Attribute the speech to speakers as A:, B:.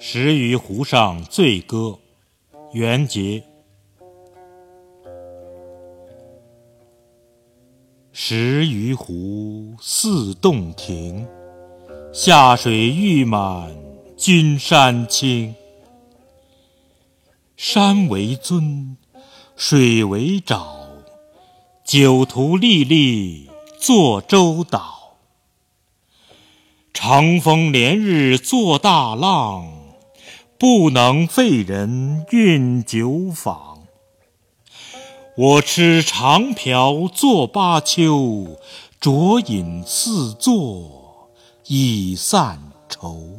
A: 石鱼湖上醉歌，元节。石鱼湖似洞庭，下水玉满君山青。山为尊，水为沼，酒徒历历作舟岛。长风连日作大浪，不能废人运酒坊。我持长瓢坐巴丘，酌饮四座以散愁。